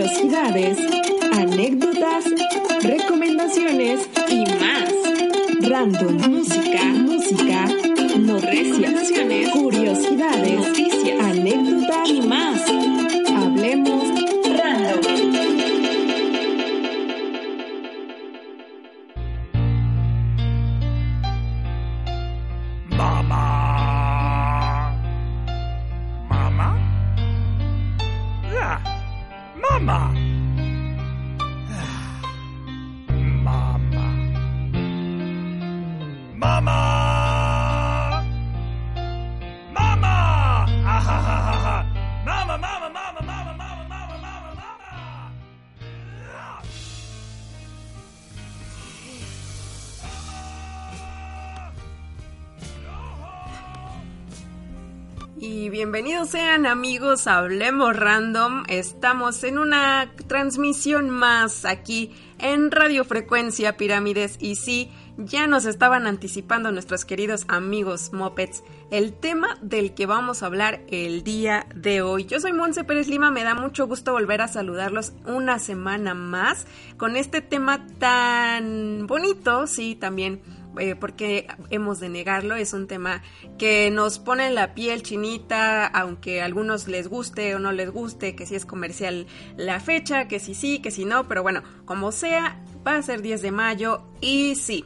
curiosidades, anécdotas, recomendaciones y más. Random, música, bienvenidos sean amigos, hablemos random. Estamos en una transmisión más aquí en Radiofrecuencia Pirámides y sí, ya nos estaban anticipando nuestros queridos amigos Mopeds el tema del que vamos a hablar el día de hoy. Yo soy Monse Pérez Lima, me da mucho gusto volver a saludarlos una semana más con este tema tan bonito, sí, también eh, porque hemos de negarlo, es un tema que nos pone la piel chinita, aunque a algunos les guste o no les guste, que si es comercial la fecha, que si sí, que si no, pero bueno, como sea, va a ser 10 de mayo y sí,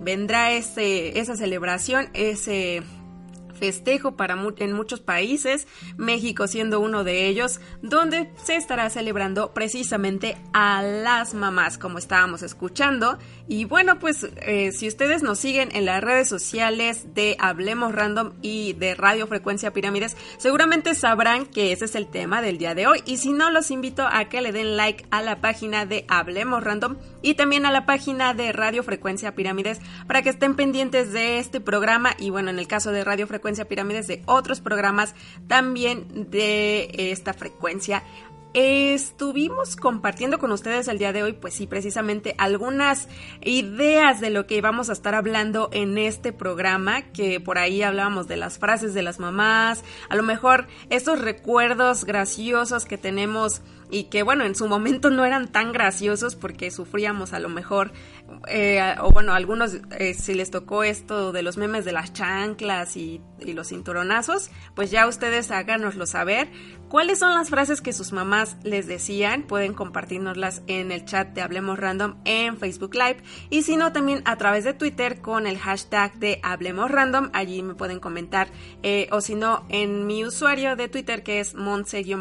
vendrá ese, esa celebración, ese festejo para en muchos países, México siendo uno de ellos, donde se estará celebrando precisamente a las mamás, como estábamos escuchando. Y bueno, pues eh, si ustedes nos siguen en las redes sociales de Hablemos Random y de Radio Frecuencia Pirámides, seguramente sabrán que ese es el tema del día de hoy. Y si no, los invito a que le den like a la página de Hablemos Random y también a la página de Radio Frecuencia Pirámides para que estén pendientes de este programa y bueno, en el caso de Radio Frecuencia Pirámides de otros programas también de esta frecuencia. Estuvimos compartiendo con ustedes el día de hoy, pues sí, precisamente algunas ideas de lo que vamos a estar hablando en este programa, que por ahí hablábamos de las frases de las mamás, a lo mejor estos recuerdos graciosos que tenemos y que bueno, en su momento no eran tan graciosos porque sufríamos a lo mejor, eh, o bueno, a algunos eh, si les tocó esto de los memes de las chanclas y, y los cinturonazos, pues ya ustedes háganoslo saber. ¿Cuáles son las frases que sus mamás les decían? Pueden compartirnoslas en el chat de Hablemos Random en Facebook Live y si no también a través de Twitter con el hashtag de Hablemos Random, allí me pueden comentar eh, o si no en mi usuario de Twitter que es monse-yo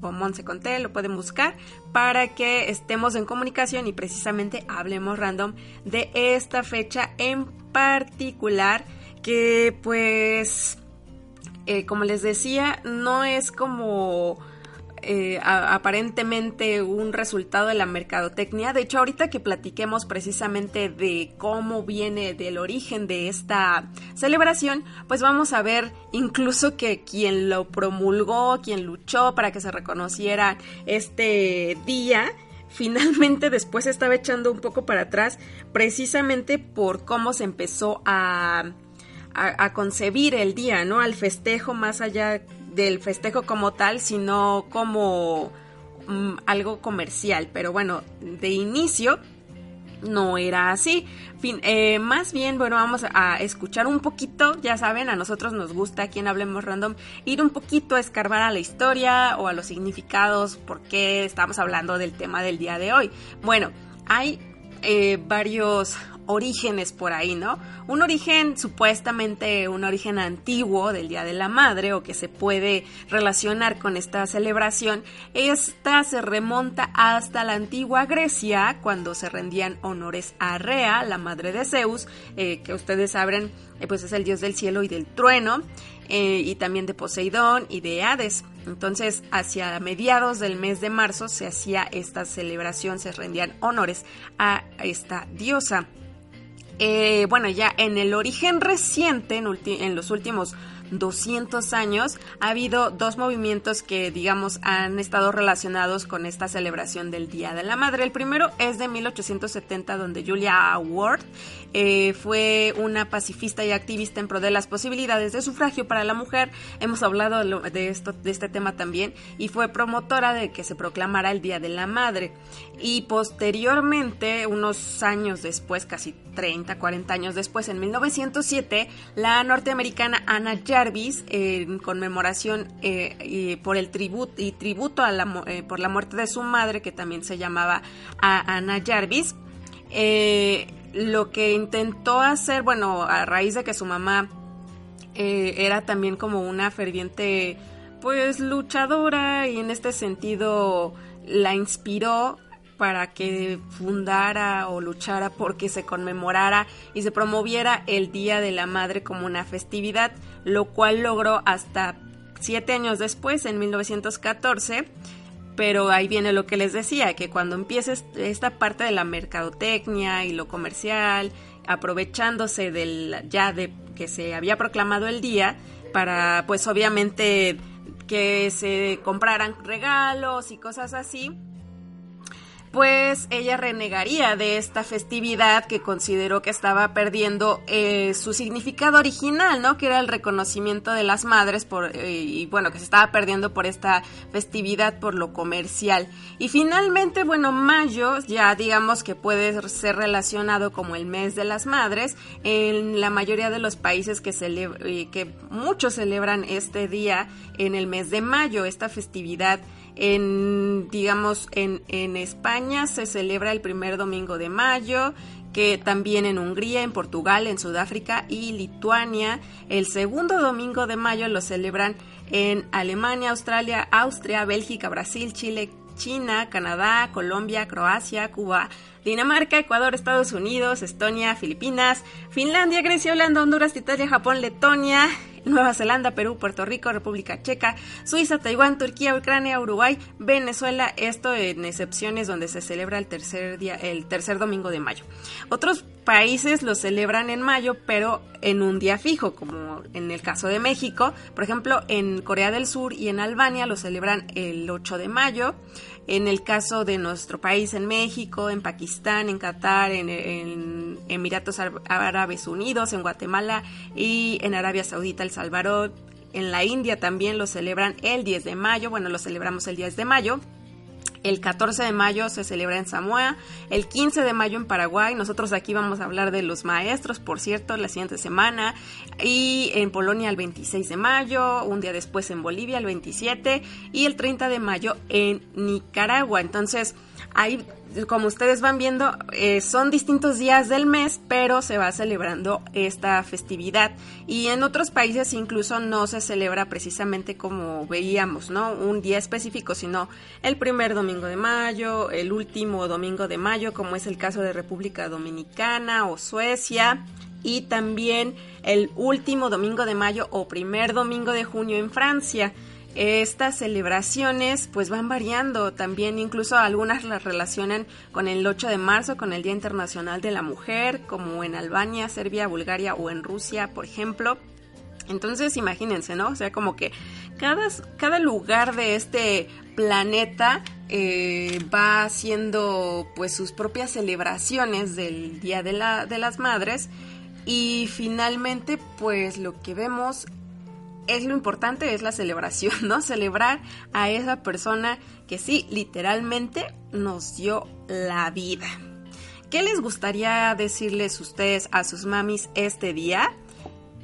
o monse con lo pueden buscar para que estemos en comunicación y precisamente hablemos random de esta fecha en particular que pues eh, como les decía no es como eh, aparentemente un resultado de la mercadotecnia. De hecho, ahorita que platiquemos precisamente de cómo viene del origen de esta celebración, pues vamos a ver incluso que quien lo promulgó, quien luchó para que se reconociera este día, finalmente después estaba echando un poco para atrás precisamente por cómo se empezó a, a, concebir el día, ¿no? Al festejo más allá del festejo como tal, sino como um, algo comercial. Pero bueno, de inicio no era así. Fin, eh, más bien, bueno, vamos a escuchar un poquito, ya saben, a nosotros nos gusta, aquí en Hablemos Random, ir un poquito a escarbar a la historia o a los significados, por qué estamos hablando del tema del día de hoy. Bueno, hay eh, varios orígenes por ahí, ¿no? Un origen supuestamente, un origen antiguo del Día de la Madre o que se puede relacionar con esta celebración, esta se remonta hasta la antigua Grecia cuando se rendían honores a Rea, la madre de Zeus, eh, que ustedes saben, eh, pues es el dios del cielo y del trueno, eh, y también de Poseidón y de Hades. Entonces, hacia mediados del mes de marzo se hacía esta celebración, se rendían honores a esta diosa. Eh, bueno, ya en el origen reciente, en, los últimos 200 años, ha habido dos movimientos que, digamos, han estado relacionados con esta celebración del Día de la Madre. El primero es de 1870, donde Julia Ward eh, fue una pacifista y activista en pro de las posibilidades de sufragio para la mujer. Hemos hablado de, esto, de este tema también, y fue promotora de que se proclamara el Día de la Madre. Y posteriormente, unos años después, casi 30, 40 años después, en 1907, la norteamericana Anna Jarvis, en conmemoración eh, por el tributo y tributo a la, eh, por la muerte de su madre, que también se llamaba Anna Jarvis, lo que intentó hacer, bueno, a raíz de que su mamá era también como una ferviente, pues, luchadora y en este sentido la inspiró para que fundara o luchara porque se conmemorara y se promoviera el Día de la Madre como una festividad, lo cual logró hasta siete años después, en 1914. Pero ahí viene lo que les decía, que cuando empieces esta parte de la mercadotecnia y lo comercial, aprovechándose del ya de que se había proclamado el día, para pues obviamente que se compraran regalos y cosas así, pues ella renegaría de esta festividad que consideró que estaba perdiendo eh, su significado original, ¿no? Que era el reconocimiento de las madres por, eh, y bueno, que se estaba perdiendo por esta festividad por lo comercial. Y finalmente, bueno, mayo ya digamos que puede ser relacionado como el mes de las madres en la mayoría de los países que, eh, que muchos celebran este día en el mes de mayo, esta festividad en, digamos, en, en España se celebra el primer domingo de mayo, que también en Hungría, en Portugal, en Sudáfrica y Lituania. El segundo domingo de mayo lo celebran en Alemania, Australia, Austria, Bélgica, Brasil, Chile, China, Canadá, Colombia, Croacia, Cuba, Dinamarca, Ecuador, Estados Unidos, Estonia, Filipinas, Finlandia, Grecia, Holanda, Honduras, Italia, Japón, Letonia, Nueva Zelanda, Perú, Puerto Rico, República Checa, Suiza, Taiwán, Turquía, Ucrania, Uruguay, Venezuela, esto en excepciones donde se celebra el tercer día, el tercer domingo de mayo. Otros países lo celebran en mayo, pero en un día fijo, como en el caso de México, por ejemplo, en Corea del Sur y en Albania lo celebran el 8 de mayo. En el caso de nuestro país, en México, en Pakistán, en Qatar, en, Emiratos Árabes Unidos, en Guatemala y en Arabia Saudita, El Salvador, en la India también lo celebran el 10 de mayo, bueno, lo celebramos el 10 de mayo. El 14 de mayo se celebra en Samoa, el 15 de mayo en Paraguay, nosotros aquí vamos a hablar de los maestros, por cierto, la siguiente semana, y en Polonia el 26 de mayo, un día después en Bolivia el 27 y el 30 de mayo en Nicaragua. Entonces, Ahí, como ustedes van viendo, eh, son distintos días del mes, pero se va celebrando esta festividad. Y en otros países incluso no se celebra precisamente como veíamos, ¿no? Un día específico, sino el primer domingo de mayo, el último domingo de mayo, como es el caso de República Dominicana o Suecia y también el último domingo de mayo o primer domingo de junio en Francia. Estas celebraciones pues van variando también, incluso algunas las relacionan con el 8 de marzo, con el Día Internacional de la Mujer, como en Albania, Serbia, Bulgaria o en Rusia, por ejemplo. Entonces imagínense, ¿no? O sea, como que cada, lugar de este planeta eh, va haciendo pues sus propias celebraciones del Día de las Madres y finalmente pues lo que vemos es lo importante, es la celebración, ¿no? Celebrar a esa persona que sí, literalmente nos dio la vida. ¿Qué les gustaría decirles ustedes a sus mamis este día?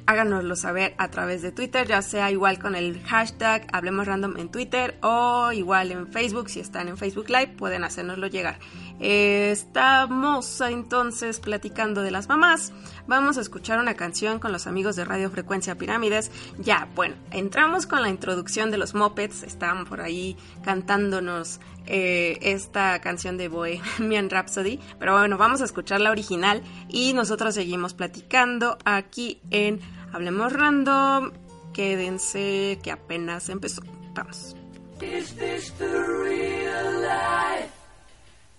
háganoslo saber a través de Twitter, ya sea igual con el hashtag Hablemos Random en Twitter o igual en Facebook, si están en Facebook Live pueden hacérnoslo llegar. Estamos entonces platicando de las mamás. Vamos a escuchar una canción con los amigos de Radio Frecuencia Pirámides. Ya, bueno, entramos con la introducción de los Mopeds. Estaban por ahí cantándonos eh, esta canción de Bohemian Rhapsody. Pero bueno, vamos a escuchar la original y nosotros seguimos platicando aquí en Hablemos Random. Quédense que apenas empezó. Vamos.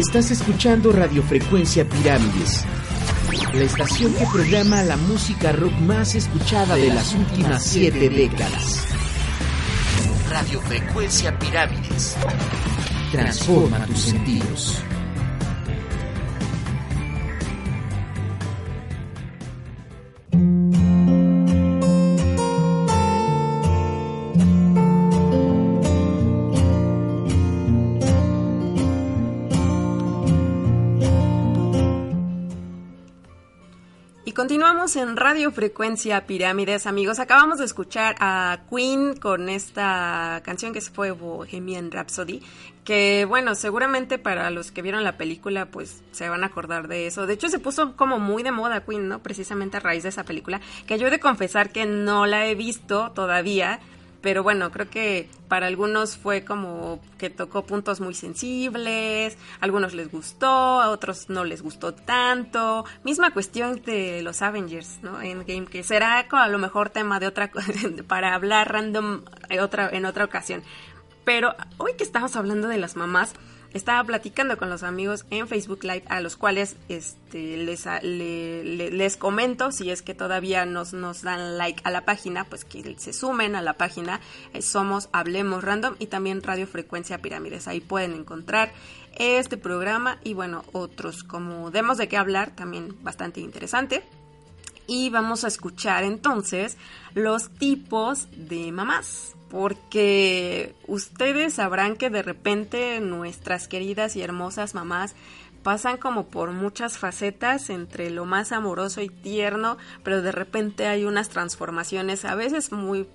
Estás escuchando Radiofrecuencia Pirámides, la estación que programa la música rock más escuchada de las últimas siete décadas. Radiofrecuencia Pirámides. Transforma tus sentidos. Continuamos en Radio Frecuencia Pirámides, amigos. Acabamos de escuchar a Queen con esta canción que fue Bohemian Rhapsody, que bueno, seguramente para los que vieron la película pues se van a acordar de eso. De hecho se puso como muy de moda Queen, ¿no? Precisamente a raíz de esa película, que yo he de confesar que no la he visto todavía, pero bueno, creo que para algunos fue como que tocó puntos muy sensibles, a algunos les gustó, a otros no les gustó tanto. Misma cuestión de los Avengers, ¿no? Endgame, que será a lo mejor tema de otra para hablar random en otra, en otra ocasión. Pero hoy que estamos hablando de las mamás, estaba platicando con los amigos en Facebook Live a los cuales este, les, les comento si es que todavía nos, nos dan like a la página, pues que se sumen a la página. Eh, somos Hablemos Random y también Radio Frecuencia Pirámides. Ahí pueden encontrar este programa y bueno, otros como Demos de qué hablar, también bastante interesante. Y vamos a escuchar entonces los tipos de mamás porque ustedes sabrán que de repente nuestras queridas y hermosas mamás pasan como por muchas facetas entre lo más amoroso y tierno, pero de repente hay unas transformaciones a veces muy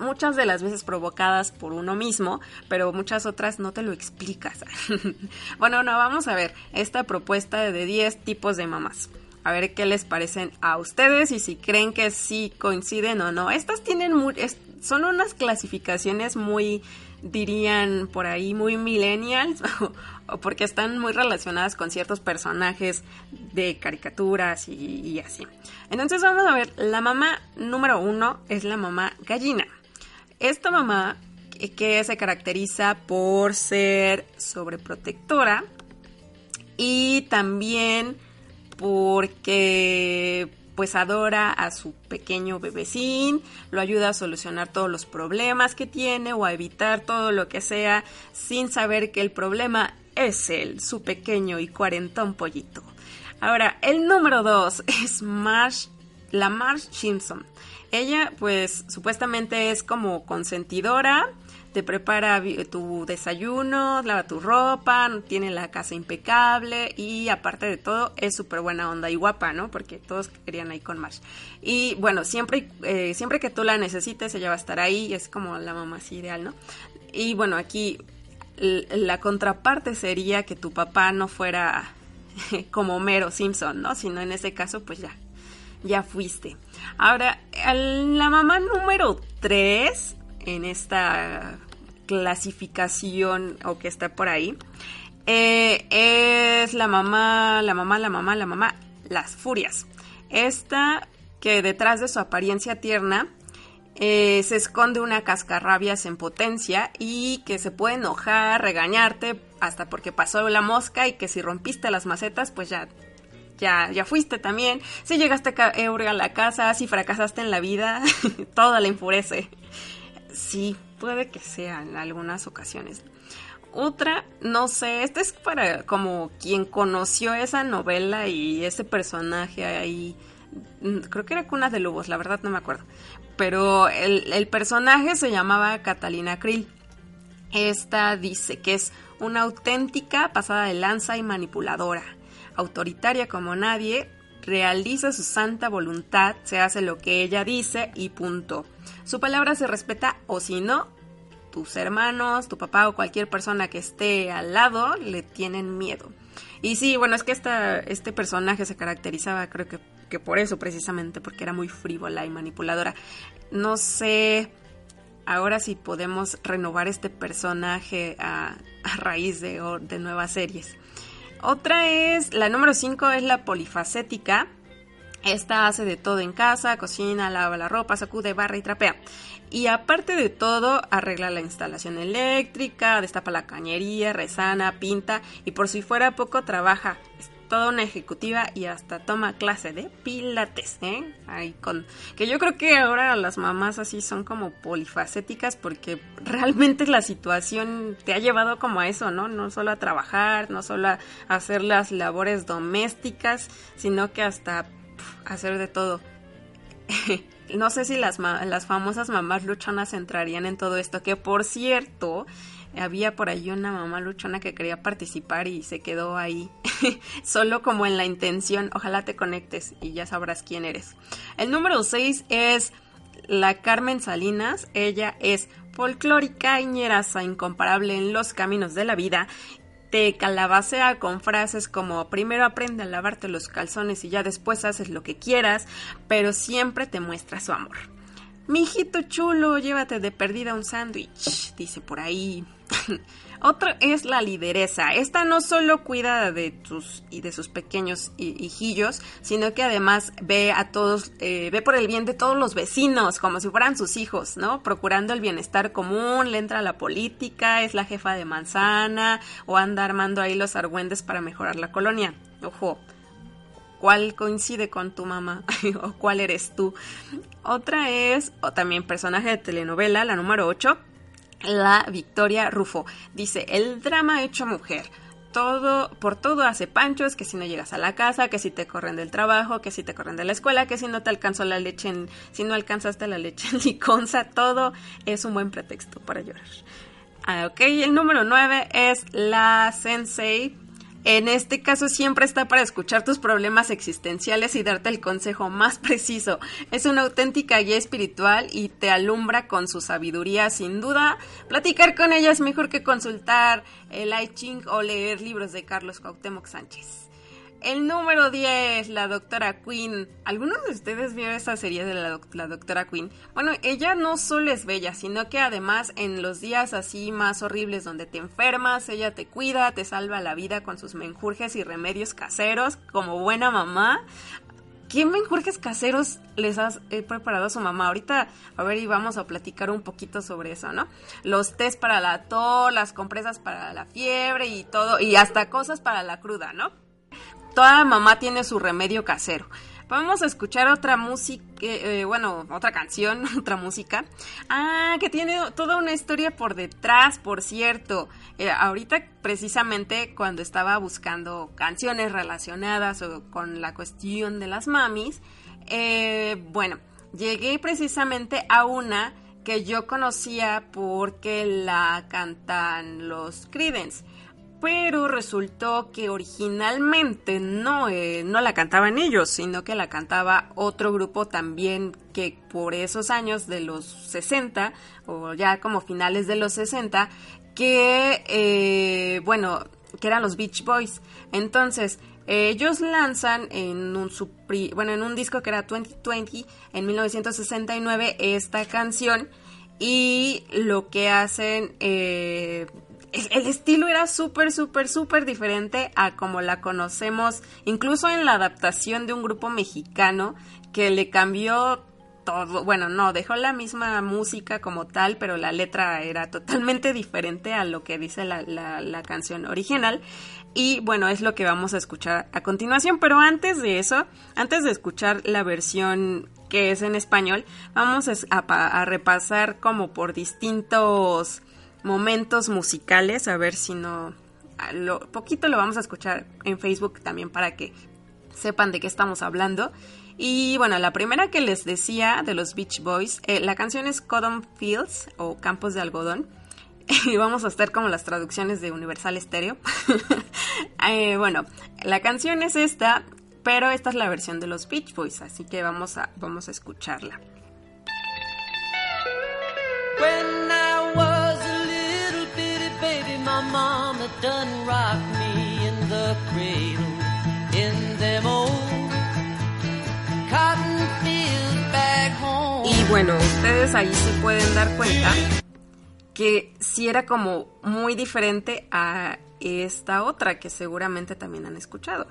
muchas de las veces provocadas por uno mismo, pero muchas otras no te lo explicas. bueno, no, vamos a ver esta propuesta de 10 tipos de mamás. A ver qué les parecen a ustedes y si creen que sí coinciden o no. Estas tienen muy, son unas clasificaciones muy, dirían por ahí, muy millennials, o porque están muy relacionadas con ciertos personajes de caricaturas y, así. Entonces vamos a ver, la mamá número uno es la mamá gallina. Esta mamá que se caracteriza por ser sobreprotectora y también porque pues adora a su pequeño bebecín, lo ayuda a solucionar todos los problemas que tiene o a evitar todo lo que sea sin saber que el problema es él, su pequeño y cuarentón pollito. Ahora, el número dos es Marsh, la Marsh Simpson. Ella pues supuestamente es como consentidora, prepara tu desayuno, lava tu ropa, tiene la casa impecable y aparte de todo es súper buena onda y guapa, ¿no? Porque todos querían ahí con Marsh. Y bueno, siempre, eh, siempre que tú la necesites, ella va a estar ahí, es como la mamá así ideal, ¿no? Y bueno, aquí la contraparte sería que tu papá no fuera como Mero Simpson, ¿no? Sino en ese caso, pues ya, ya fuiste. Ahora, la mamá número 3 en esta clasificación o que está por ahí eh, es la mamá, la mamá, la mamá, la mamá, las furias. Esta que detrás de su apariencia tierna eh, se esconde una cascarrabias en potencia y que se puede enojar, regañarte hasta porque pasó la mosca y que si rompiste las macetas pues ya ya, ya fuiste también. Si llegaste a la casa, si fracasaste en la vida, todo le enfurece. Sí, puede que sea en algunas ocasiones. Otra, no sé, este es para como quien conoció esa novela y ese personaje ahí. Mm, creo que era Cuna de Lobos, la verdad no me acuerdo. Pero el, el personaje se llamaba Catalina Krill. Esta dice que es una auténtica pasada de lanza y manipuladora, autoritaria como nadie, realiza su santa voluntad, se hace lo que ella dice y punto. Su palabra se respeta o si no, tus hermanos, tu papá o cualquier persona que esté al lado le tienen miedo. Y sí, bueno, es que esta, este personaje se caracterizaba, creo que, que por eso precisamente, porque era muy frívola y manipuladora. No sé ahora si podemos renovar este personaje a, a raíz de, de nuevas series. Otra es, la número 5 es la polifacética. Esta hace de todo en casa, cocina, lava la ropa, sacude, barra y trapea. Y aparte de todo, arregla la instalación eléctrica, destapa la cañería, resana, pinta y por si fuera poco trabaja. Es toda una ejecutiva y hasta toma clase de pilates, ¿eh? Ahí con que yo creo que ahora las mamás así son como polifacéticas porque realmente la situación te ha llevado como a eso, ¿no? No solo a trabajar, no solo a hacer las labores domésticas, sino que hasta hacer de todo. no sé si las, las famosas mamás luchonas entrarían en todo esto, que por cierto, había por ahí una mamá luchona que quería participar y se quedó ahí, solo como en la intención, ojalá te conectes y ya sabrás quién eres. El número 6 es la Carmen Salinas, ella es folclórica ñeraza, incomparable en los caminos de la vida te calabacea con frases como primero aprende a lavarte los calzones y ya después haces lo que quieras, pero siempre te muestra su amor. Mijito chulo, llévate de perdida un sándwich, dice por ahí. Otro es la lideresa. Esta no solo cuida de tus y de sus pequeños hijillos, sino que además ve a todos, eh, ve por el bien de todos los vecinos, como si fueran sus hijos, ¿no? Procurando el bienestar común, le entra a la política, es la jefa de manzana o anda armando ahí los argüendes para mejorar la colonia. Ojo, cuál coincide con tu mamá o cuál eres tú. Otra es, o también personaje de telenovela, la número 8, la Victoria Rufo. Dice, el drama hecho mujer. Todo, por todo hace panchos, que si no llegas a la casa, que si te corren del trabajo, que si te corren de la escuela, que si no te alcanzó la leche en, si no alcanzaste la leche en liconza, todo es un buen pretexto para llorar. Ah, ok, el número 9 es la sensei en este caso siempre está para escuchar tus problemas existenciales y darte el consejo más preciso. Es una auténtica guía espiritual y te alumbra con su sabiduría sin duda. Platicar con ella es mejor que consultar el I Ching o leer libros de Carlos Cuauhtémoc Sánchez. El número 10, la doctora Queen. ¿Algunos de ustedes vieron esa serie de la, doctora Queen? Bueno, ella no solo es bella, sino que además en los días así más horribles donde te enfermas, ella te cuida, te salva la vida con sus menjurjes y remedios caseros, como buena mamá. ¿Qué menjurjes caseros les has eh, preparado a su mamá? Ahorita, a ver, y vamos a platicar un poquito sobre eso, ¿no? Los test para la tos, las compresas para la fiebre y todo, y hasta cosas para la cruda, ¿no? Toda mamá tiene su remedio casero. Vamos a escuchar otra música, eh, bueno, otra canción, otra música. Ah, que tiene toda una historia por detrás, por cierto. Eh, ahorita precisamente cuando estaba buscando canciones relacionadas con la cuestión de las mamis, eh, bueno, llegué precisamente a una que yo conocía porque la cantan los Creedence pero resultó que originalmente no, eh, no la cantaban ellos, sino que la cantaba otro grupo también que por esos años de los 60 o ya como finales de los 60, que eh, bueno, que eran los Beach Boys. Entonces, ellos lanzan en un, bueno, en un disco que era 2020, en 1969, esta canción y lo que hacen... Eh, el estilo era súper, súper, súper diferente a como la conocemos, incluso en la adaptación de un grupo mexicano que le cambió todo, bueno, no, dejó la misma música como tal, pero la letra era totalmente diferente a lo que dice la, la, canción original. Y bueno, es lo que vamos a escuchar a continuación, pero antes de eso, antes de escuchar la versión que es en español, vamos a, a repasar como por distintos momentos musicales, a ver si no, lo, poquito lo vamos a escuchar en Facebook también para que sepan de qué estamos hablando. Y bueno, la primera que les decía de los Beach Boys, eh, la canción es Cotton Fields o Campos de Algodón. Y vamos a estar como las traducciones de Universal Stereo. Eh, bueno, la canción es esta, pero esta es la versión de los Beach Boys, así que vamos a, vamos a escucharla. Y bueno, ustedes ahí se pueden dar cuenta que sí era como muy diferente a esta otra que seguramente también han escuchado.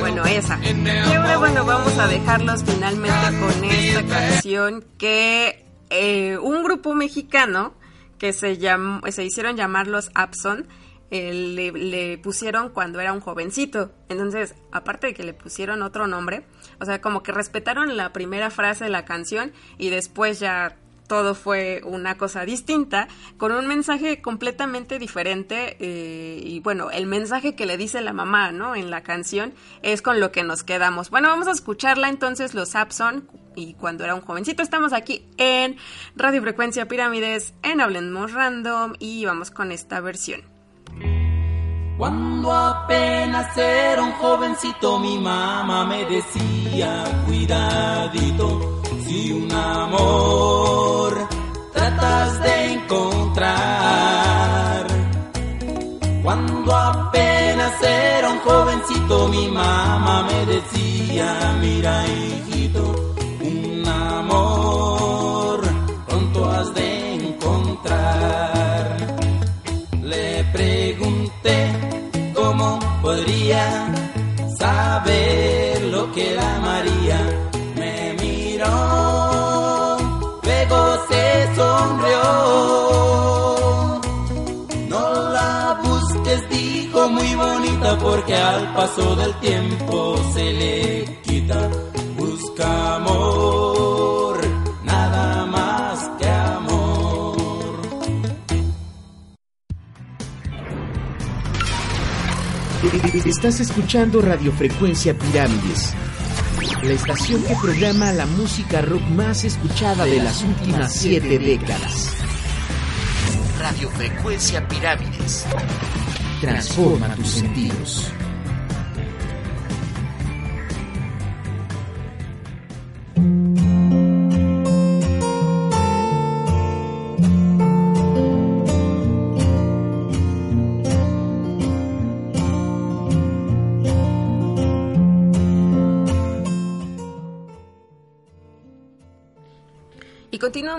Bueno, esa. Y ahora, bueno, vamos a dejarlos finalmente con esta canción que eh, un grupo mexicano que se, llamó, se hicieron llamar los Abson, eh, le, le, pusieron cuando era un jovencito. Entonces, aparte de que le pusieron otro nombre, o sea, como que respetaron la primera frase de la canción y después ya todo fue una cosa distinta, con un mensaje completamente diferente. Eh, y bueno, el mensaje que le dice la mamá, ¿no? En la canción es con lo que nos quedamos. Bueno, vamos a escucharla entonces, los Abson. Y cuando era un jovencito, estamos aquí en Radio Frecuencia Pirámides, en Hablemos Random, y vamos con esta versión. Cuando apenas era un jovencito, mi mamá me decía, cuidadito, si un amor tratas de encontrar. Cuando apenas era un jovencito, mi mamá me decía, mira hijito, un amor pronto has de encontrar. Le pregunté cómo podría saber lo que era María. No la busques, dijo muy bonita, porque al paso del tiempo se le quita. Busca amor, nada más que amor. Estás escuchando Radiofrecuencia Pirámides, la estación que programa la música rock más escuchada de las últimas siete décadas. Radiofrecuencia Pirámides. Transforma tus sentidos.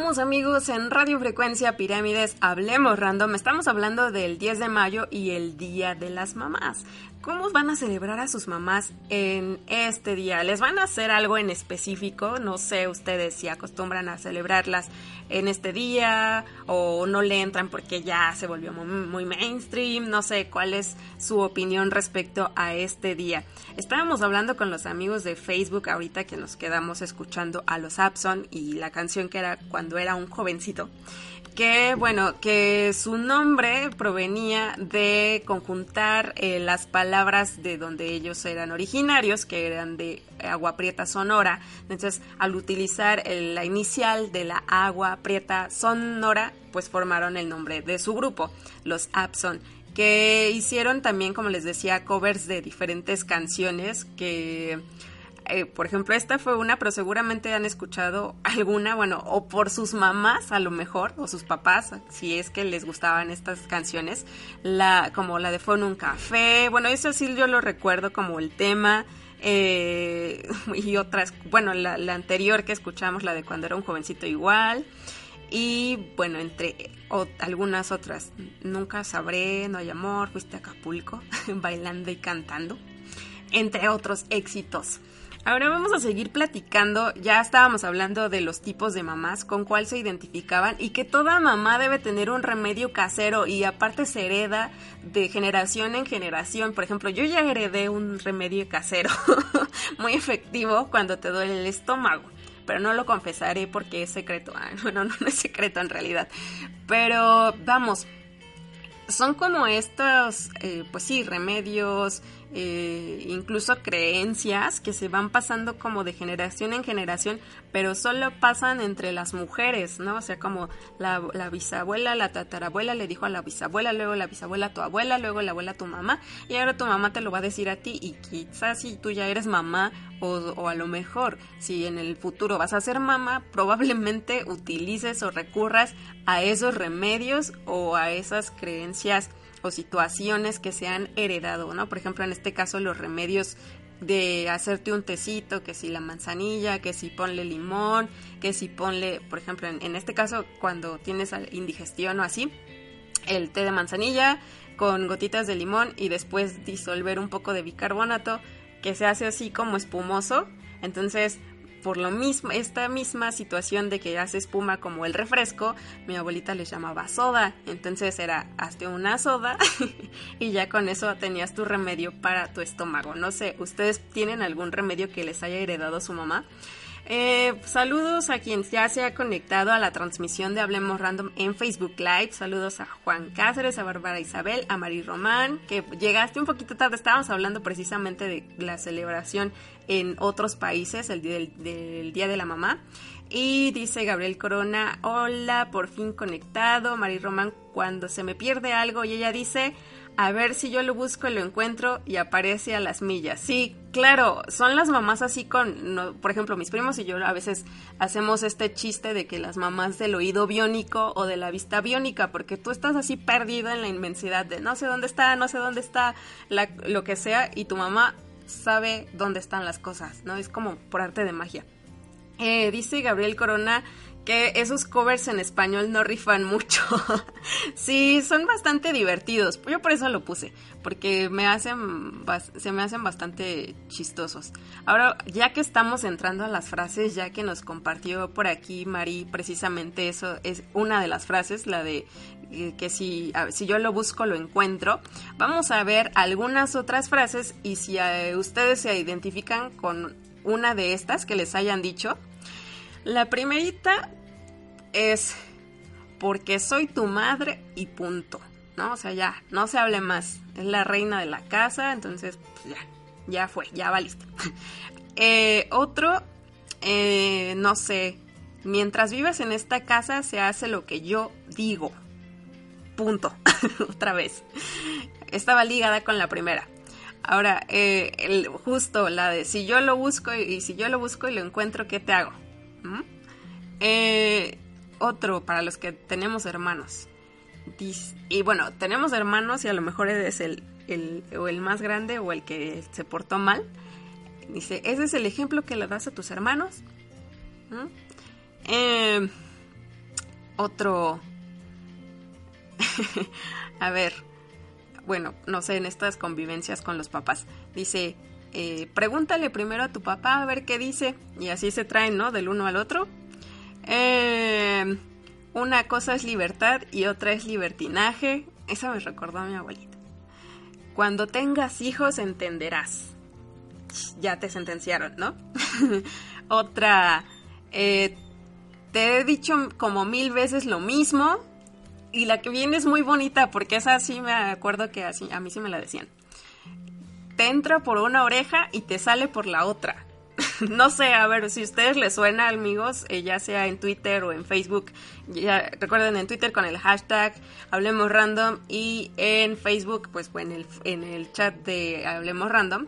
Amigos en Radio Frecuencia Pirámides, hablemos random. Estamos hablando del 10 de mayo y el Día de las Mamás. ¿Cómo van a celebrar a sus mamás en este día? ¿Les van a hacer algo en específico? No sé ustedes si acostumbran a celebrarlas en este día o no le entran porque ya se volvió muy, muy mainstream. No sé cuál es su opinión respecto a este día. Estábamos hablando con los amigos de Facebook ahorita que nos quedamos escuchando a los Abson y la canción que era cuando era un jovencito que bueno, que su nombre provenía de conjuntar eh, las palabras de donde ellos eran originarios, que eran de Agua Prieta Sonora. Entonces, al utilizar el- la inicial de la Agua Prieta Sonora, pues formaron el nombre de su grupo, los Abson que hicieron también, como les decía, covers de diferentes canciones que eh, por ejemplo, esta fue una, pero seguramente han escuchado alguna, bueno, o por sus mamás a lo mejor, o sus papás, si es que les gustaban estas canciones, la, como la de Fue en un café, bueno, eso sí yo lo recuerdo como el tema, eh, y otras, bueno, la, anterior que escuchamos, la de cuando era un jovencito igual, y bueno, entre algunas otras, nunca sabré, no hay amor, fuiste a Acapulco, bailando y cantando, entre otros éxitos. Ahora vamos a seguir platicando, ya estábamos hablando de los tipos de mamás, con cuál se identificaban y que toda mamá debe tener un remedio casero y aparte se hereda de generación en generación. Por ejemplo, yo ya heredé un remedio casero muy efectivo cuando te duele el estómago pero no lo confesaré porque es secreto. Ah, bueno, no, no es secreto en realidad. Pero vamos, son como estos, eh, pues sí, remedios, eh, incluso creencias que se van pasando como de generación en generación, pero solo pasan entre las mujeres, ¿no? O sea, como la, la bisabuela, la tatarabuela le dijo a la bisabuela, luego la bisabuela a tu abuela, luego la abuela a tu mamá, y ahora tu mamá te lo va a decir a ti, y quizás si tú ya eres mamá, o, o a lo mejor si en el futuro vas a ser mamá, probablemente utilices o recurras a esos remedios o a esas creencias o situaciones que se han heredado, ¿no? Por ejemplo, en este caso los remedios de hacerte un tecito, que si la manzanilla, que si ponle limón, que si ponle, por ejemplo, en, en este caso cuando tienes indigestión o así, el té de manzanilla con gotitas de limón y después disolver un poco de bicarbonato que se hace así como espumoso. Entonces, por lo mismo, esta misma situación de que hace espuma como el refresco, mi abuelita le llamaba soda. Entonces era, hazte una soda y ya con eso tenías tu remedio para tu estómago. No sé, ¿ustedes tienen algún remedio que les haya heredado su mamá? Eh, saludos a quien ya se ha conectado a la transmisión de Hablemos Random en Facebook Live. Saludos a Juan Cáceres, a Bárbara Isabel, a Mari Román, que llegaste un poquito tarde. Estábamos hablando precisamente de la celebración en otros países, el día del, Día de la Mamá. Y dice Gabriel Corona, hola, por fin conectado. Mari Román, cuando se me pierde algo y ella dice, a ver si yo lo busco y lo encuentro y aparece a las millas. Sí, claro, son las mamás así con, por ejemplo, mis primos y yo a veces hacemos este chiste de que las mamás del oído biónico o de la vista biónica, porque tú estás así perdido en la inmensidad de no sé dónde está, no sé dónde está, lo que sea, y tu mamá sabe dónde están las cosas, ¿no? Es como por arte de magia. Eh, dice Gabriel Corona que esos covers en español no rifan mucho. sí, son bastante divertidos. Yo por eso lo puse, porque me hacen se me hacen bastante chistosos. Ahora, ya que estamos entrando a las frases, ya que nos compartió por aquí Mari precisamente eso es una de las frases, la de que si, si yo lo busco lo encuentro. Vamos a ver algunas otras frases y si eh, ustedes se identifican con una de estas que les hayan dicho, la primerita es porque soy tu madre y punto, ¿no? O sea, ya, no se hable más. Es la reina de la casa, entonces, pues ya, ya fue, ya va listo. Eh, otro, eh, no sé, mientras vives en esta casa se hace lo que yo digo. Punto. Otra vez. Estaba ligada con la primera. Ahora, eh, el, justo la de si yo lo busco y, si yo lo busco y lo encuentro, ¿qué te hago? Eh, otro para los que tenemos hermanos. Y bueno, tenemos hermanos y a lo mejor eres el, el, o el más grande o el que se portó mal. Dice, ese es el ejemplo que le das a tus hermanos. Eh, otro... a ver, bueno, no sé, en estas convivencias con los papás. Dice, eh, pregúntale primero a tu papá a ver qué dice. Y así se traen, ¿no? Del uno al otro. Eh, una cosa es libertad y otra es libertinaje. Eso me recordó a mi abuelita. Cuando tengas hijos entenderás. Ya te sentenciaron, ¿no? otra, eh, te he dicho como mil veces lo mismo. Y la que viene es muy bonita porque esa sí me acuerdo que así, a mí sí me la decían. Te entra por una oreja y te sale por la otra. no sé, a ver, si a ustedes les suena, amigos, eh, ya sea en Twitter o en Facebook, ya recuerden en Twitter con el hashtag Hablemos Random y en Facebook, pues en el, en el chat de Hablemos Random.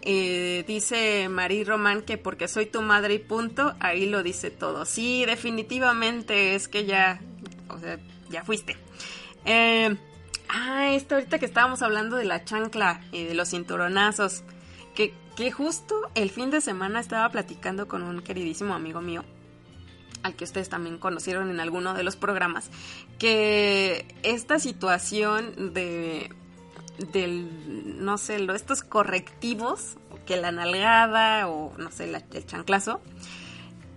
Eh, dice Marí Román que porque soy tu madre y punto, ahí lo dice todo. Sí, definitivamente es que ya, o sea, ya fuiste. Eh, ah, esto ahorita que estábamos hablando de la chancla y de los cinturonazos, que que justo el fin de semana estaba platicando con un queridísimo amigo mío, al que ustedes también conocieron en alguno de los programas, que esta situación de del no sé, estos correctivos, que la nalgada o no sé, el chanclazo,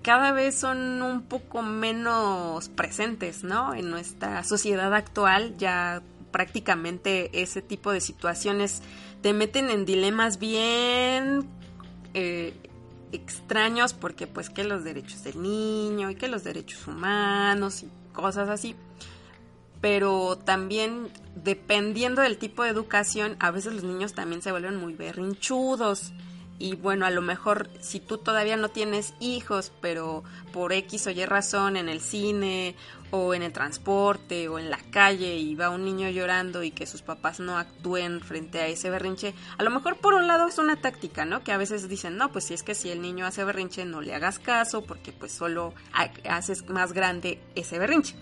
cada vez son un poco menos presentes, ¿no? En nuestra sociedad actual ya prácticamente ese tipo de situaciones te meten en dilemas bien eh, extraños porque pues que los derechos del niño y que los derechos humanos y cosas así. Pero también dependiendo del tipo de educación, a veces los niños también se vuelven muy berrinchudos. Y bueno, a lo mejor si tú todavía no tienes hijos, pero por X o Y razón en el cine o en el transporte o en la calle y va un niño llorando y que sus papás no actúen frente a ese berrinche, a lo mejor por un lado es una táctica, ¿no? Que a veces dicen, no, pues si es que si el niño hace berrinche no le hagas caso porque pues solo haces más grande ese berrinche.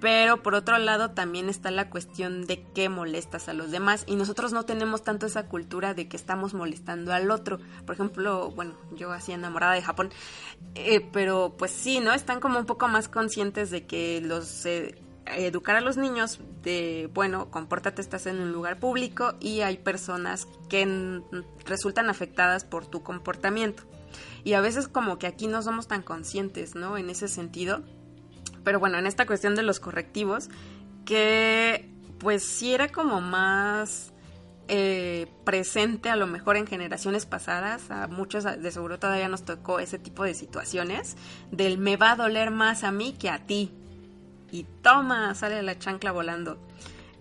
Pero por otro lado también está la cuestión de que molestas a los demás y nosotros no tenemos tanto esa cultura de que estamos molestando al otro. Por ejemplo, bueno, yo así enamorada de Japón, eh, pero pues sí, ¿no? Están como un poco más conscientes de que los... Eh, educar a los niños de, bueno, compórtate, estás en un lugar público y hay personas que resultan afectadas por tu comportamiento. Y a veces como que aquí no somos tan conscientes, ¿no? En ese sentido pero bueno, en esta cuestión de los correctivos, que pues sí era como más eh, presente a lo mejor en generaciones pasadas, a muchos de seguro todavía nos tocó ese tipo de situaciones, del me va a doler más a mí que a ti. Y toma, sale la chancla volando.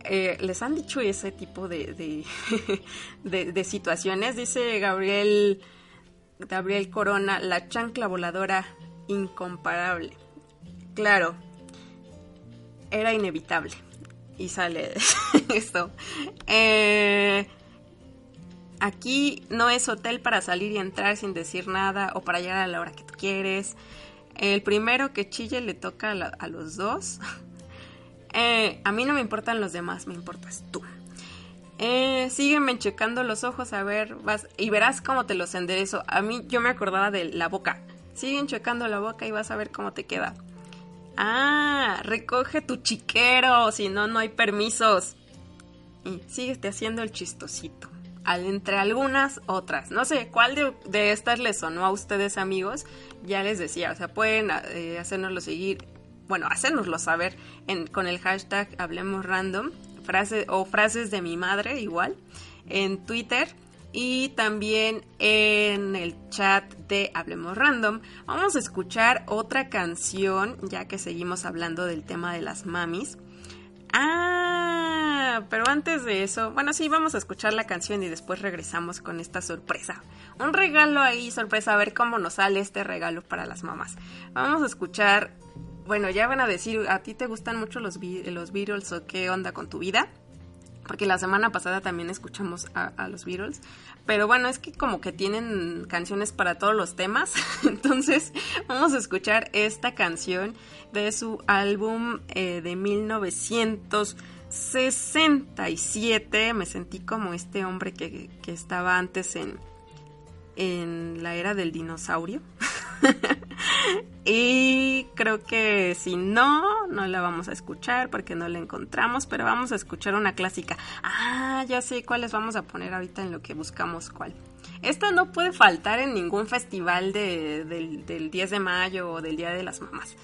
Eh, les han dicho ese tipo de, de, de, situaciones, dice Gabriel, Gabriel Corona, la chancla voladora incomparable. Claro, era inevitable. y sale esto. Eh, aquí no es hotel para salir y entrar sin decir nada o para llegar a la hora que tú quieres. El primero que chille le toca a, los dos. Eh, a mí no me importan los demás, me importas tú. Eh, sígueme checando los ojos a ver, vas y verás cómo te los enderezo. A mí yo me acordaba de la boca. Siguen checando la boca y vas a ver cómo te queda. Ah, recoge tu chiquero, si no, no hay permisos. Y síguete haciendo el chistosito. Al, entre algunas otras. No sé cuál de, estas les sonó a ustedes, amigos. Ya les decía, o sea, pueden eh, hacérnoslo seguir, bueno, hacérnoslo saber en, con el hashtag Hablemos Random frase, o frases de mi madre, igual, en Twitter y también en el chat de Hablemos Random. Vamos a escuchar otra canción, ya que seguimos hablando del tema de las mamis. Ah, pero antes de eso, bueno, sí, vamos a escuchar la canción y después regresamos con esta sorpresa. Un regalo ahí, sorpresa, a ver cómo nos sale este regalo para las mamás. Vamos a escuchar, bueno, ya van a decir, ¿a ti te gustan mucho los, los Beatles o qué onda con tu vida? Porque la semana pasada también escuchamos a, los Beatles, pero bueno, es que como que tienen canciones para todos los temas, entonces vamos a escuchar esta canción de su álbum eh, de 1967, me sentí como este hombre que, que estaba antes en, en la era del dinosaurio. y creo que si no, no la vamos a escuchar porque no la encontramos, pero vamos a escuchar una clásica. Ah, ya sé cuáles vamos a poner ahorita en lo que buscamos cuál. Esta no puede faltar en ningún festival del, 10 de mayo o del Día de las Mamás.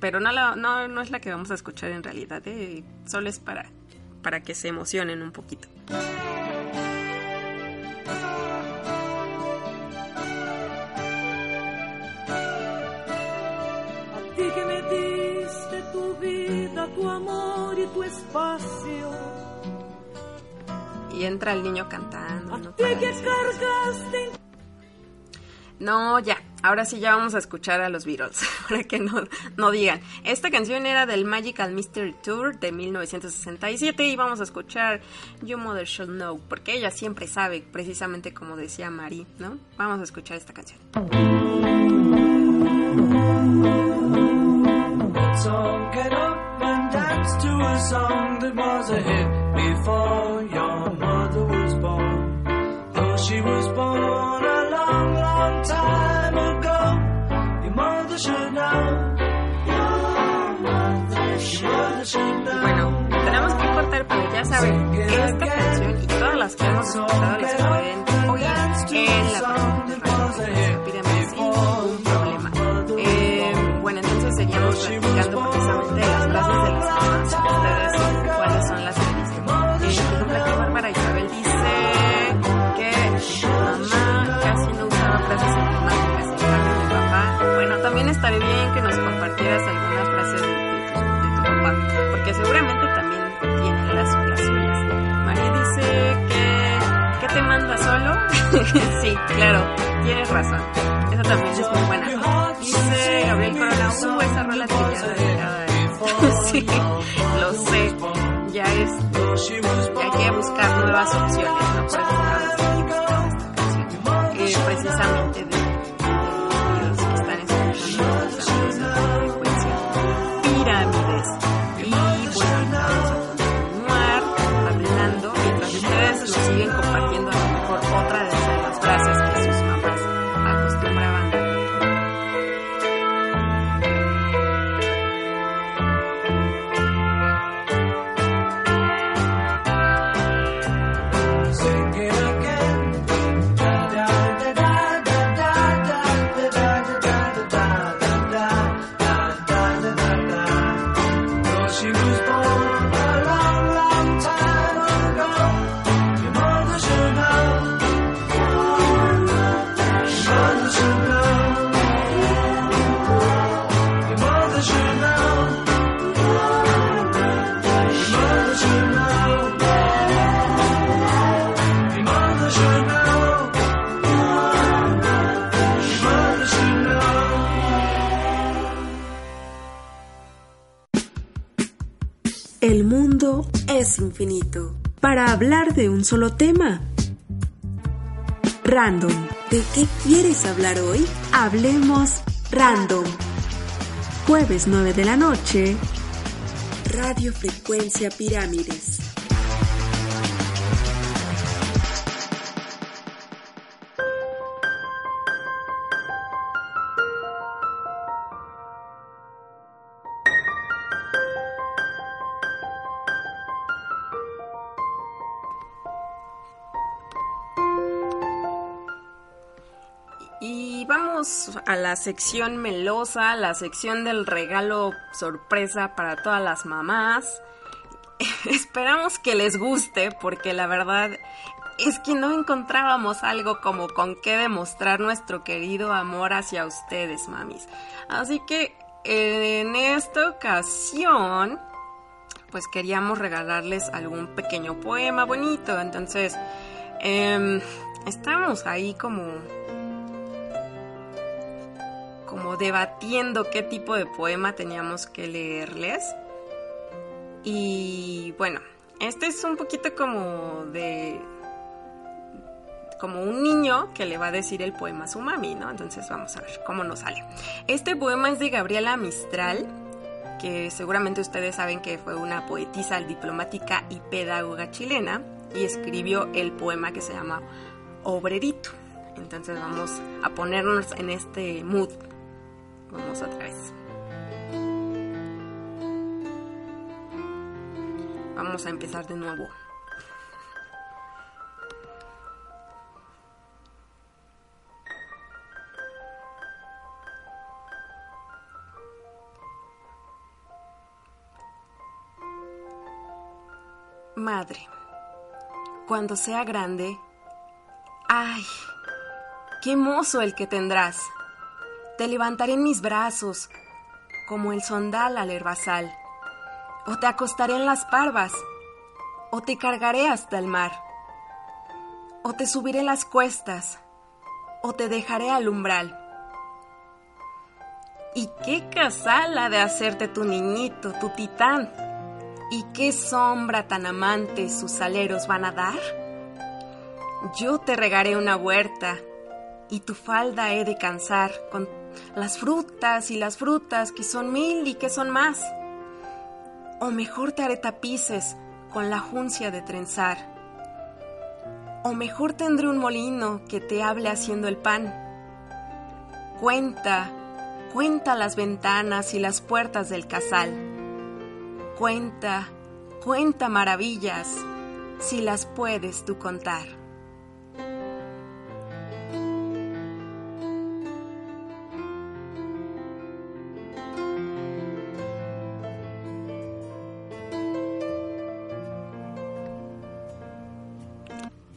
Pero no, no, no es la que vamos a escuchar en realidad. Eh. Solo es para, para que se emocionen un poquito. Tu amor y tu espacio. Y entra el niño cantando. No, ya. Ahora sí ya vamos a escuchar a los Beatles, para que no, no digan. Esta canción era del Magical Mystery Tour de 1967 y vamos a escuchar You Mother Should Know, porque ella siempre sabe, precisamente como decía Marie, ¿no? Vamos a escuchar esta canción. To a song that was a hit before your mother was born. Though she was born a long, long time ago, your mother should know. Your mother should know. Bueno, tenemos que cortar, pero ya saben que esta canción y todas las que hemos escuchado las pueden oír en la página de Radio Pirámides sin ningún problema. Eh, bueno, entonces seguimos platicando porque seguramente también tiene las, suyas. María dice que, que te manda solo. sí, claro, tienes razón. Esa también es muy buena. Dice Gabriel Corona, uh, esa rola es sí, lo sé. Ya es, ya hay que buscar nuevas opciones, ¿no? Por eso canción. precisamente de mundo es infinito para hablar de un solo tema. Random. ¿De qué quieres hablar hoy? Hablemos random. Jueves 9 de la noche. Radio Frecuencia Pirámides. A la sección melosa, la sección del regalo sorpresa para todas las mamás. Esperamos que les guste porque la verdad es que no encontrábamos algo como con qué demostrar nuestro querido amor hacia ustedes, mamis. Así que en esta ocasión, pues queríamos regalarles algún pequeño poema bonito. Entonces, eh, estamos ahí como como debatiendo qué tipo de poema teníamos que leerles. Y bueno, este es un poquito como de como un niño que le va a decir el poema a su mami, ¿no? Entonces vamos a ver cómo nos sale. Este poema es de Gabriela Mistral, que seguramente ustedes saben que fue una poetisa diplomática y pedagoga chilena y escribió el poema que se llama Obrerito. Entonces vamos a ponernos en este mood Vamos otra. Vamos a empezar de nuevo. Madre, cuando sea grande, ay, qué mozo el que tendrás te levantaré en mis brazos, como el sondal al herbazal, o te acostaré en las parvas, o te cargaré hasta el mar, o te subiré las cuestas, o te dejaré al umbral. ¿Y qué casal ha de hacerte tu niñito, tu titán? ¿Y qué sombra tan amante sus aleros van a dar? Yo te regaré una huerta, y tu falda he de cansar con las frutas y las frutas que son mil y que son más. O mejor te haré tapices con la juncia de trenzar. O mejor tendré un molino que te hable haciendo el pan. Cuenta, cuenta las ventanas y las puertas del casal. Cuenta, cuenta maravillas, si las puedes tú contar.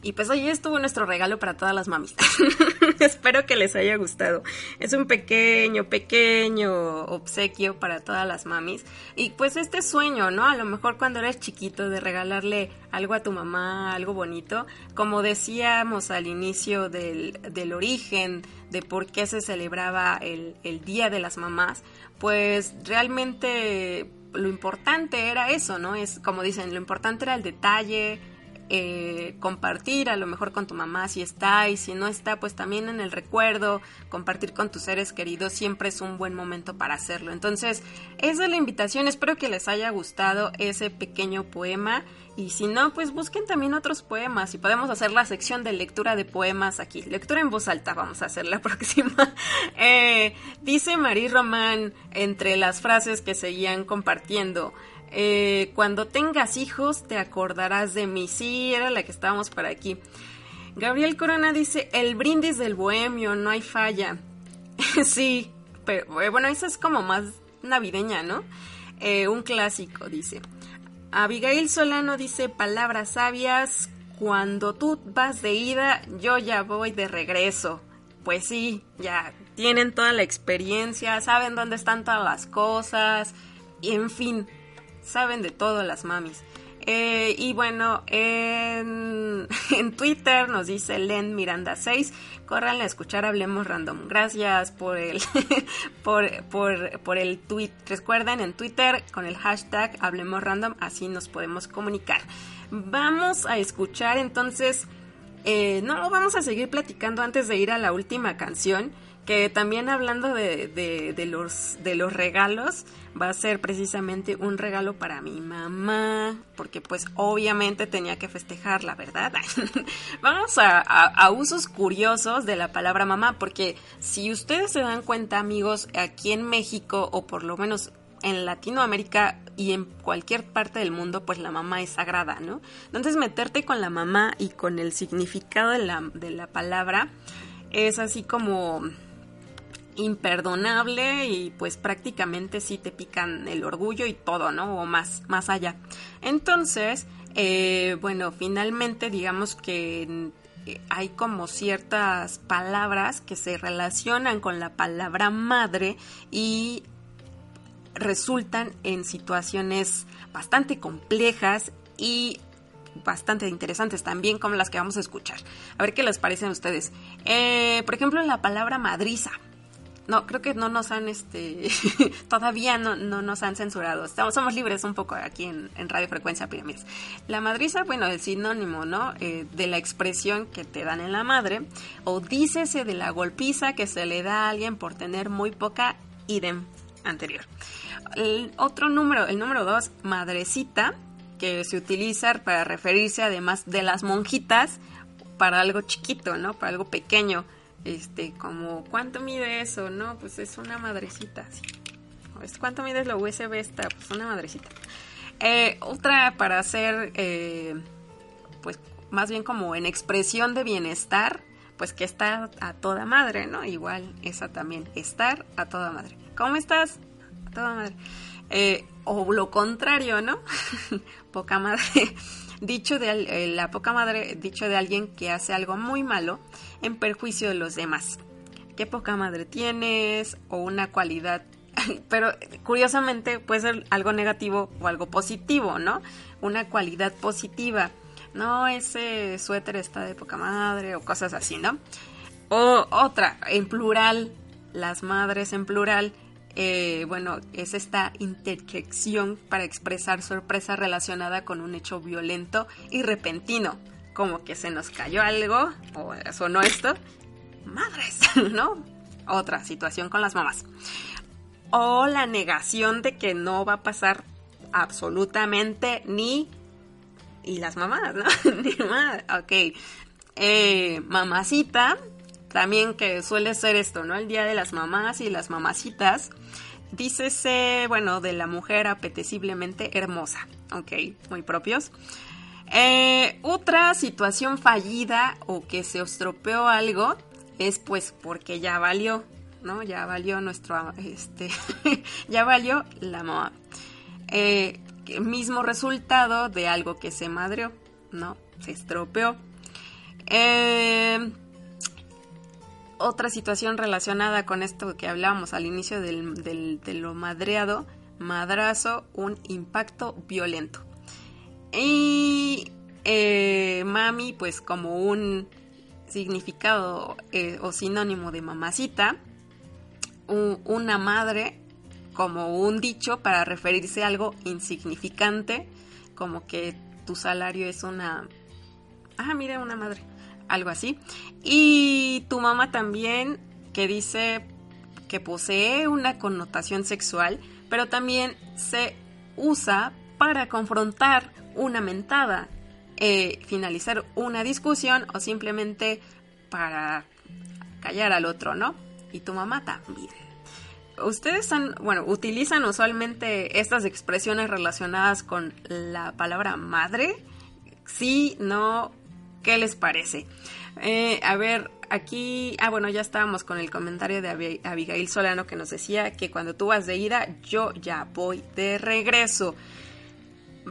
Y pues ahí estuvo nuestro regalo para todas las mamis. Espero que les haya gustado. Es un pequeño, pequeño obsequio para todas las mamis. Y pues este sueño, ¿no? A lo mejor cuando eres chiquito de regalarle algo a tu mamá, algo bonito. Como decíamos al inicio del, del origen, de por qué se celebraba el, el Día de las Mamás, pues realmente lo importante era eso, ¿no? Es como dicen, lo importante era el detalle, eh, compartir a lo mejor con tu mamá si está y si no está, pues también en el recuerdo, compartir con tus seres queridos siempre es un buen momento para hacerlo. Entonces, esa es la invitación, espero que les haya gustado ese pequeño poema y si no, pues busquen también otros poemas y podemos hacer la sección de lectura de poemas aquí. Lectura en voz alta, vamos a hacer la próxima. Eh, dice Marie Román entre las frases que seguían compartiendo. Eh, cuando tengas hijos te acordarás de mí. Sí, era la que estábamos por aquí. Gabriel Corona dice, el brindis del bohemio, no hay falla. sí, pero eh, bueno, esa es como más navideña, ¿no? Eh, un clásico, dice. Abigail Solano dice, palabras sabias, cuando tú vas de ida, yo ya voy de regreso. Pues sí, ya tienen toda la experiencia, saben dónde están todas las cosas, y en fin, saben de todo las mamis. Eh, y bueno, en, en, Twitter nos dice Len Miranda 6, corran a escuchar Hablemos Random. Gracias por el, por, por, por el tweet. Recuerden en Twitter con el hashtag Hablemos Random, así nos podemos comunicar. Vamos a escuchar entonces, eh, no, vamos a seguir platicando antes de ir a la última canción que también hablando de, de, los, de los regalos, va a ser precisamente un regalo para mi mamá, porque pues obviamente tenía que festejarla, ¿verdad? Vamos a, a, usos curiosos de la palabra mamá, porque si ustedes se dan cuenta, amigos, aquí en México, o por lo menos en Latinoamérica y en cualquier parte del mundo, pues la mamá es sagrada, ¿no? Entonces meterte con la mamá y con el significado de la, de la palabra es así como imperdonable y pues prácticamente sí te pican el orgullo y todo, ¿no? O más, más allá. Entonces, eh, bueno, finalmente digamos que eh, hay como ciertas palabras que se relacionan con la palabra madre y resultan en situaciones bastante complejas y bastante interesantes también como las que vamos a escuchar. A ver qué les parecen a ustedes. Eh, por ejemplo, la palabra madriza. No, creo que no nos han, este, todavía no, no, nos han censurado. Estamos, somos libres un poco aquí en, en Radio Frecuencia Pirámides. La madriza, bueno, el sinónimo, ¿no? Eh, de la expresión que te dan en la madre, o dícese de la golpiza que se le da a alguien por tener muy poca idem anterior. El otro número, el número dos, madrecita, que se utiliza para referirse además de las monjitas para algo chiquito, ¿no? Para algo pequeño este, como, ¿cuánto mide eso? No, pues es una madrecita. ¿Cuánto mide la USB esta? Pues una madrecita. Eh, otra para hacer, eh, pues más bien como en expresión de bienestar, pues que está a toda madre, ¿no? Igual esa también, estar a toda madre. ¿Cómo estás? A toda madre. Eh, o lo contrario, ¿no? Poca madre dicho de eh, la poca madre, dicho de alguien que hace algo muy malo en perjuicio de los demás. ¿Qué poca madre tienes? O una cualidad pero curiosamente puede ser algo negativo o algo positivo, ¿no? Una cualidad positiva. No, ese suéter está de poca madre o cosas así, ¿no? O otra, en plural, las madres en plural, eh, bueno, es esta interjección para expresar sorpresa relacionada con un hecho violento y repentino, como que se nos cayó algo o sonó esto. Madres, ¿no? Otra situación con las mamás. O la negación de que no va a pasar absolutamente ni... Y las mamás, ¿no? ni más. Ok. Eh, mamacita, también que suele ser esto, ¿no? El día de las mamás y las mamacitas. Dícese, bueno, de la mujer apeteciblemente hermosa. Ok, muy propios. Eh, otra situación fallida o que se estropeó algo es pues porque ya valió, ¿no? Ya valió nuestro, este, ya valió la mamá. Eh, mismo resultado de algo que se madrió, ¿no? Se estropeó. Eh, otra situación relacionada con esto que hablábamos al inicio del, de lo madreado, madrazo, un impacto violento. Y eh, mami, pues como un significado eh, o sinónimo de mamacita, una madre como un dicho para referirse a algo insignificante, como que tu salario es una... Ah, mira, una madre algo así. Y tu mamá también, que dice que posee una connotación sexual, pero también se usa para confrontar una mentada, eh, finalizar una discusión o simplemente para callar al otro, ¿no? Y tu mamá también. Ustedes han, bueno, utilizan usualmente estas expresiones relacionadas con la palabra madre. Sí, no, ¿Qué les parece? Eh, a ver, aquí, ah, bueno, ya estábamos con el comentario de Abigail Solano que nos decía que cuando tú vas de ida, yo ya voy de regreso.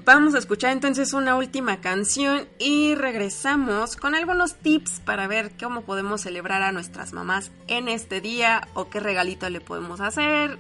Vamos a escuchar entonces una última canción y regresamos con algunos tips para ver cómo podemos celebrar a nuestras mamás en este día o qué regalito le podemos hacer.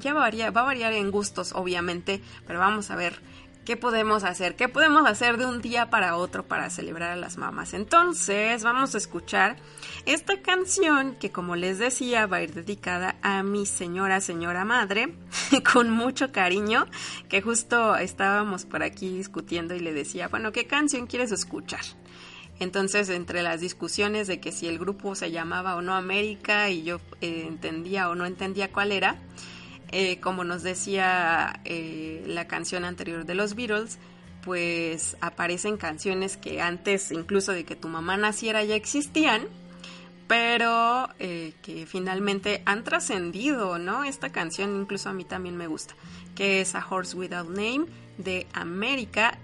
Ya va a variar en gustos, obviamente, pero vamos a ver ¿Qué podemos hacer? ¿Qué podemos hacer de un día para otro para celebrar a las mamás? Entonces, vamos a escuchar esta canción que, como les decía, va a ir dedicada a mi señora, señora madre, con mucho cariño, que justo estábamos por aquí discutiendo y le decía, bueno, ¿qué canción quieres escuchar? Entonces, entre las discusiones de que si el grupo se llamaba o no América y yo eh, entendía o no entendía cuál era, eh, como nos decía eh, la canción anterior de los Beatles, pues aparecen canciones que antes incluso de que tu mamá naciera ya existían, pero que finalmente han trascendido, ¿no? Esta canción incluso a mí también me gusta, que es A Horse Without Name de América,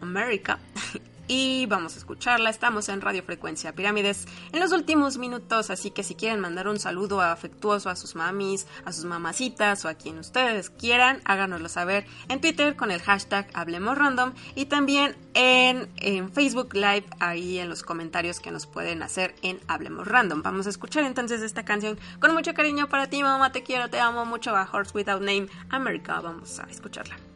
América, y vamos a escucharla. Estamos en Radio Frecuencia Pirámides en los últimos minutos, así que si quieren mandar un saludo afectuoso a sus mamis, a sus mamacitas o a quien ustedes quieran, háganoslo saber en Twitter con el hashtag Hablemos Random y también en, en Facebook Live, ahí en los comentarios que nos pueden hacer en Hablemos Random. Vamos a escuchar entonces esta canción con mucho cariño para ti, mamá, te quiero, te amo mucho, a Horse Without Name, America. Vamos a escucharla.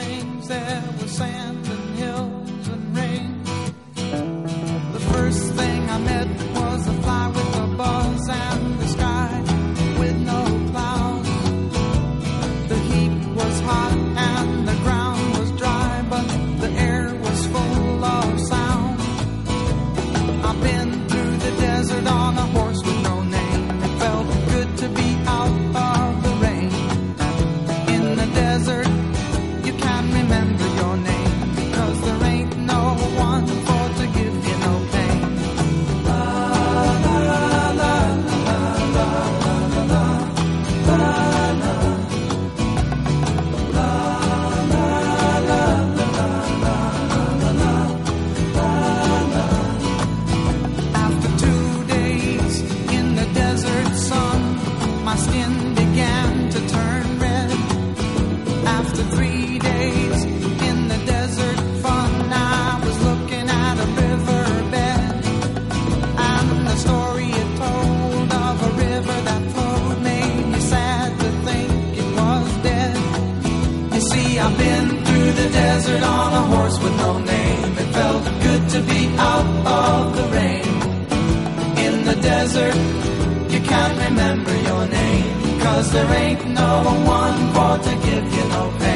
Things. There was sand horse name. It felt good to be out of the rain. In the desert, you can't remember your name. Cause there ain't no one for to give you no pain.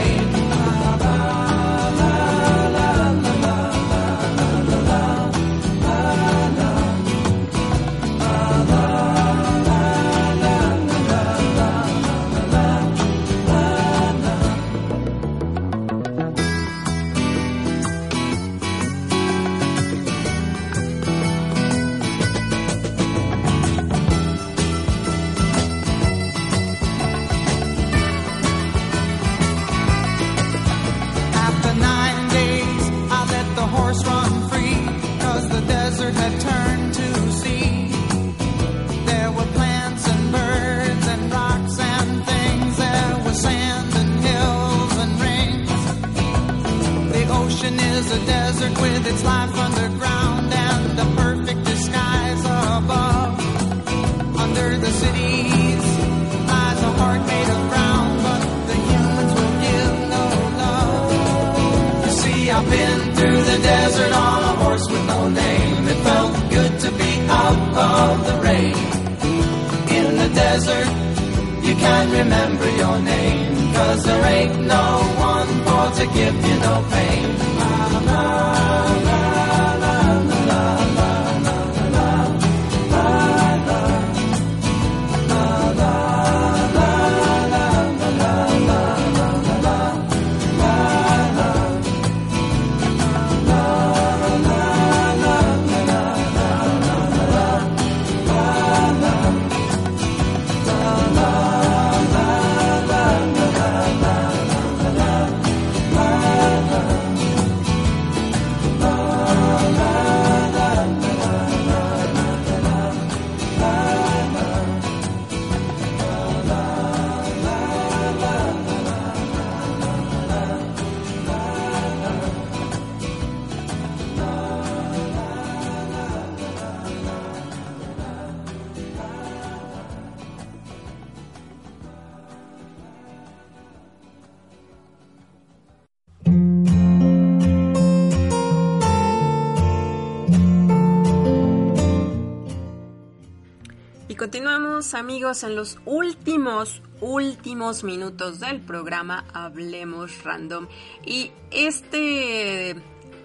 Amigos en los últimos, últimos minutos del programa Hablemos Random. Y este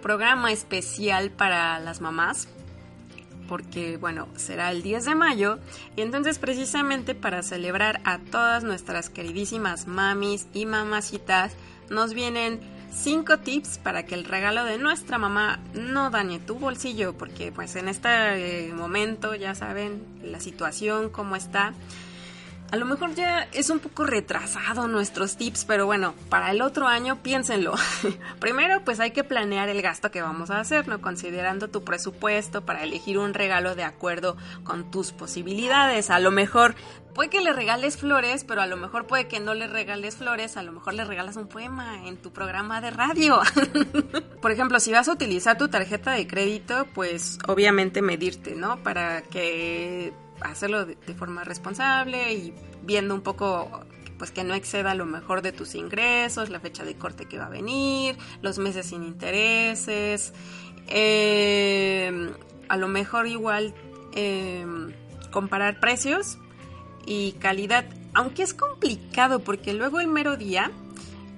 programa especial para las mamás, porque bueno, será el 10 de mayo, y entonces precisamente para celebrar a todas nuestras queridísimas mamis y mamacitas, nos vienen 5 tips para que el regalo de nuestra mamá no dañe tu bolsillo, porque pues en este momento ya saben la situación, cómo está. A lo mejor ya es un poco retrasado nuestros tips, pero bueno, para el otro año piénsenlo. Primero, pues hay que planear el gasto que vamos a hacer, ¿no? Considerando tu presupuesto para elegir un regalo de acuerdo con tus posibilidades. A lo mejor puede que le regales flores, pero a lo mejor puede que no le regales flores, a lo mejor le regalas un poema en tu programa de radio. Por ejemplo, si vas a utilizar tu tarjeta de crédito, pues obviamente medirte, ¿no? Para que hacerlo de, forma responsable y viendo un poco pues que no exceda lo mejor de tus ingresos, la fecha de corte que va a venir, los meses sin intereses, eh, a lo mejor igual eh, comparar precios y calidad, aunque es complicado porque luego el mero día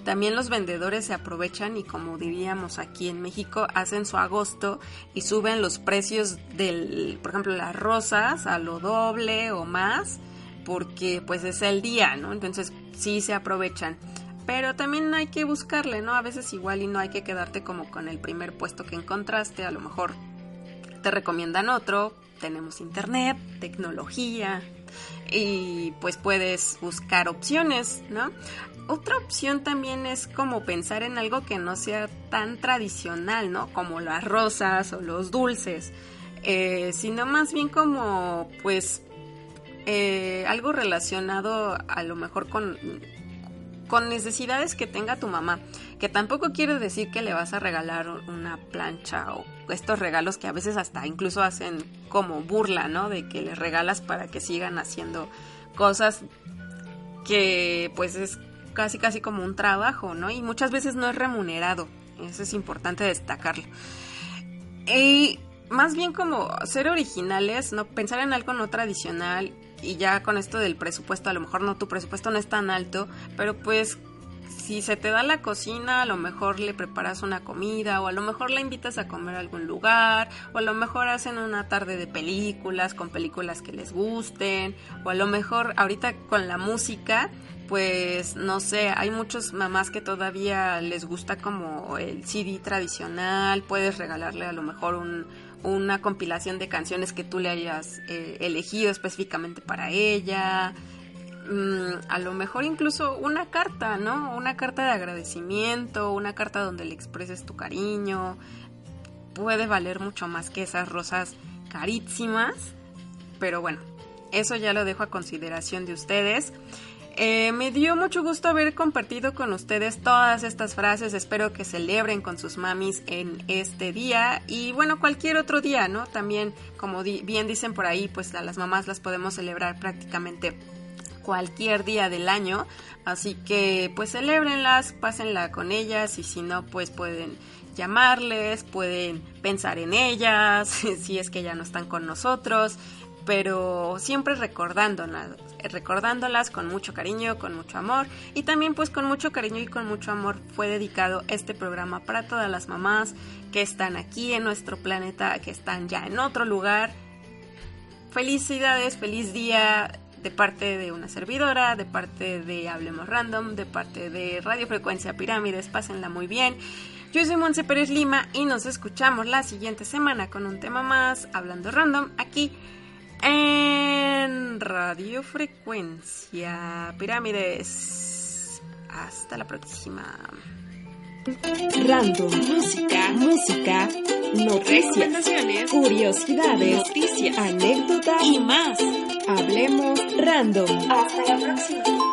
también los vendedores se aprovechan y como diríamos aquí en México, hacen su agosto y suben los precios del, por ejemplo, las rosas a lo doble o más, porque pues es el día, ¿no? Entonces sí se aprovechan. Pero también hay que buscarle, ¿no? A veces igual y no hay que quedarte como con el primer puesto que encontraste, a lo mejor te recomiendan otro, tenemos internet, tecnología, y pues puedes buscar opciones, ¿no? Otra opción también es como pensar en algo que no sea tan tradicional, ¿no? Como las rosas o los dulces, eh, sino más bien como pues eh, algo relacionado a lo mejor con, con necesidades que tenga tu mamá, que tampoco quiere decir que le vas a regalar una plancha o estos regalos que a veces hasta incluso hacen como burla, ¿no? De que les regalas para que sigan haciendo cosas que pues es casi casi como un trabajo, ¿no? Y muchas veces no es remunerado. Eso es importante destacarlo. Y más bien como ser originales, ¿no? Pensar en algo no tradicional y ya con esto del presupuesto, a lo mejor no, tu presupuesto no es tan alto, pero pues si se te da la cocina, a lo mejor le preparas una comida o a lo mejor la invitas a comer a algún lugar o a lo mejor hacen una tarde de películas con películas que les gusten o a lo mejor ahorita con la música pues no sé, hay muchos mamás que todavía les gusta como el CD tradicional, puedes regalarle a lo mejor un, una compilación de canciones que tú le hayas eh, elegido específicamente para ella, mm, a lo mejor incluso una carta, ¿no? Una carta de agradecimiento, una carta donde le expreses tu cariño, puede valer mucho más que esas rosas carísimas, pero bueno, eso ya lo dejo a consideración de ustedes. Eh, me dio mucho gusto haber compartido con ustedes todas estas frases. Espero que celebren con sus mamis en este día y bueno, cualquier otro día, ¿no? También, como bien dicen por ahí, pues a las mamás las podemos celebrar prácticamente cualquier día del año. Así que pues celebrenlas, pásenla con ellas y si no, pues pueden llamarles, pueden pensar en ellas, si es que ya no están con nosotros pero siempre recordándolas, recordándolas con mucho cariño, con mucho amor y también pues con mucho cariño y con mucho amor fue dedicado este programa para todas las mamás que están aquí en nuestro planeta, que están ya en otro lugar. Felicidades, feliz día de parte de una servidora, de parte de Hablemos Random, de parte de Radio Frecuencia Pirámides, pásenla muy bien. Yo soy Monse Pérez Lima y nos escuchamos la siguiente semana con un tema más, hablando random, aquí en radiofrecuencia pirámides. Hasta la próxima. Random, música, música, noticias, curiosidades, noticias, anécdotas y más. Hablemos random. Hasta la próxima.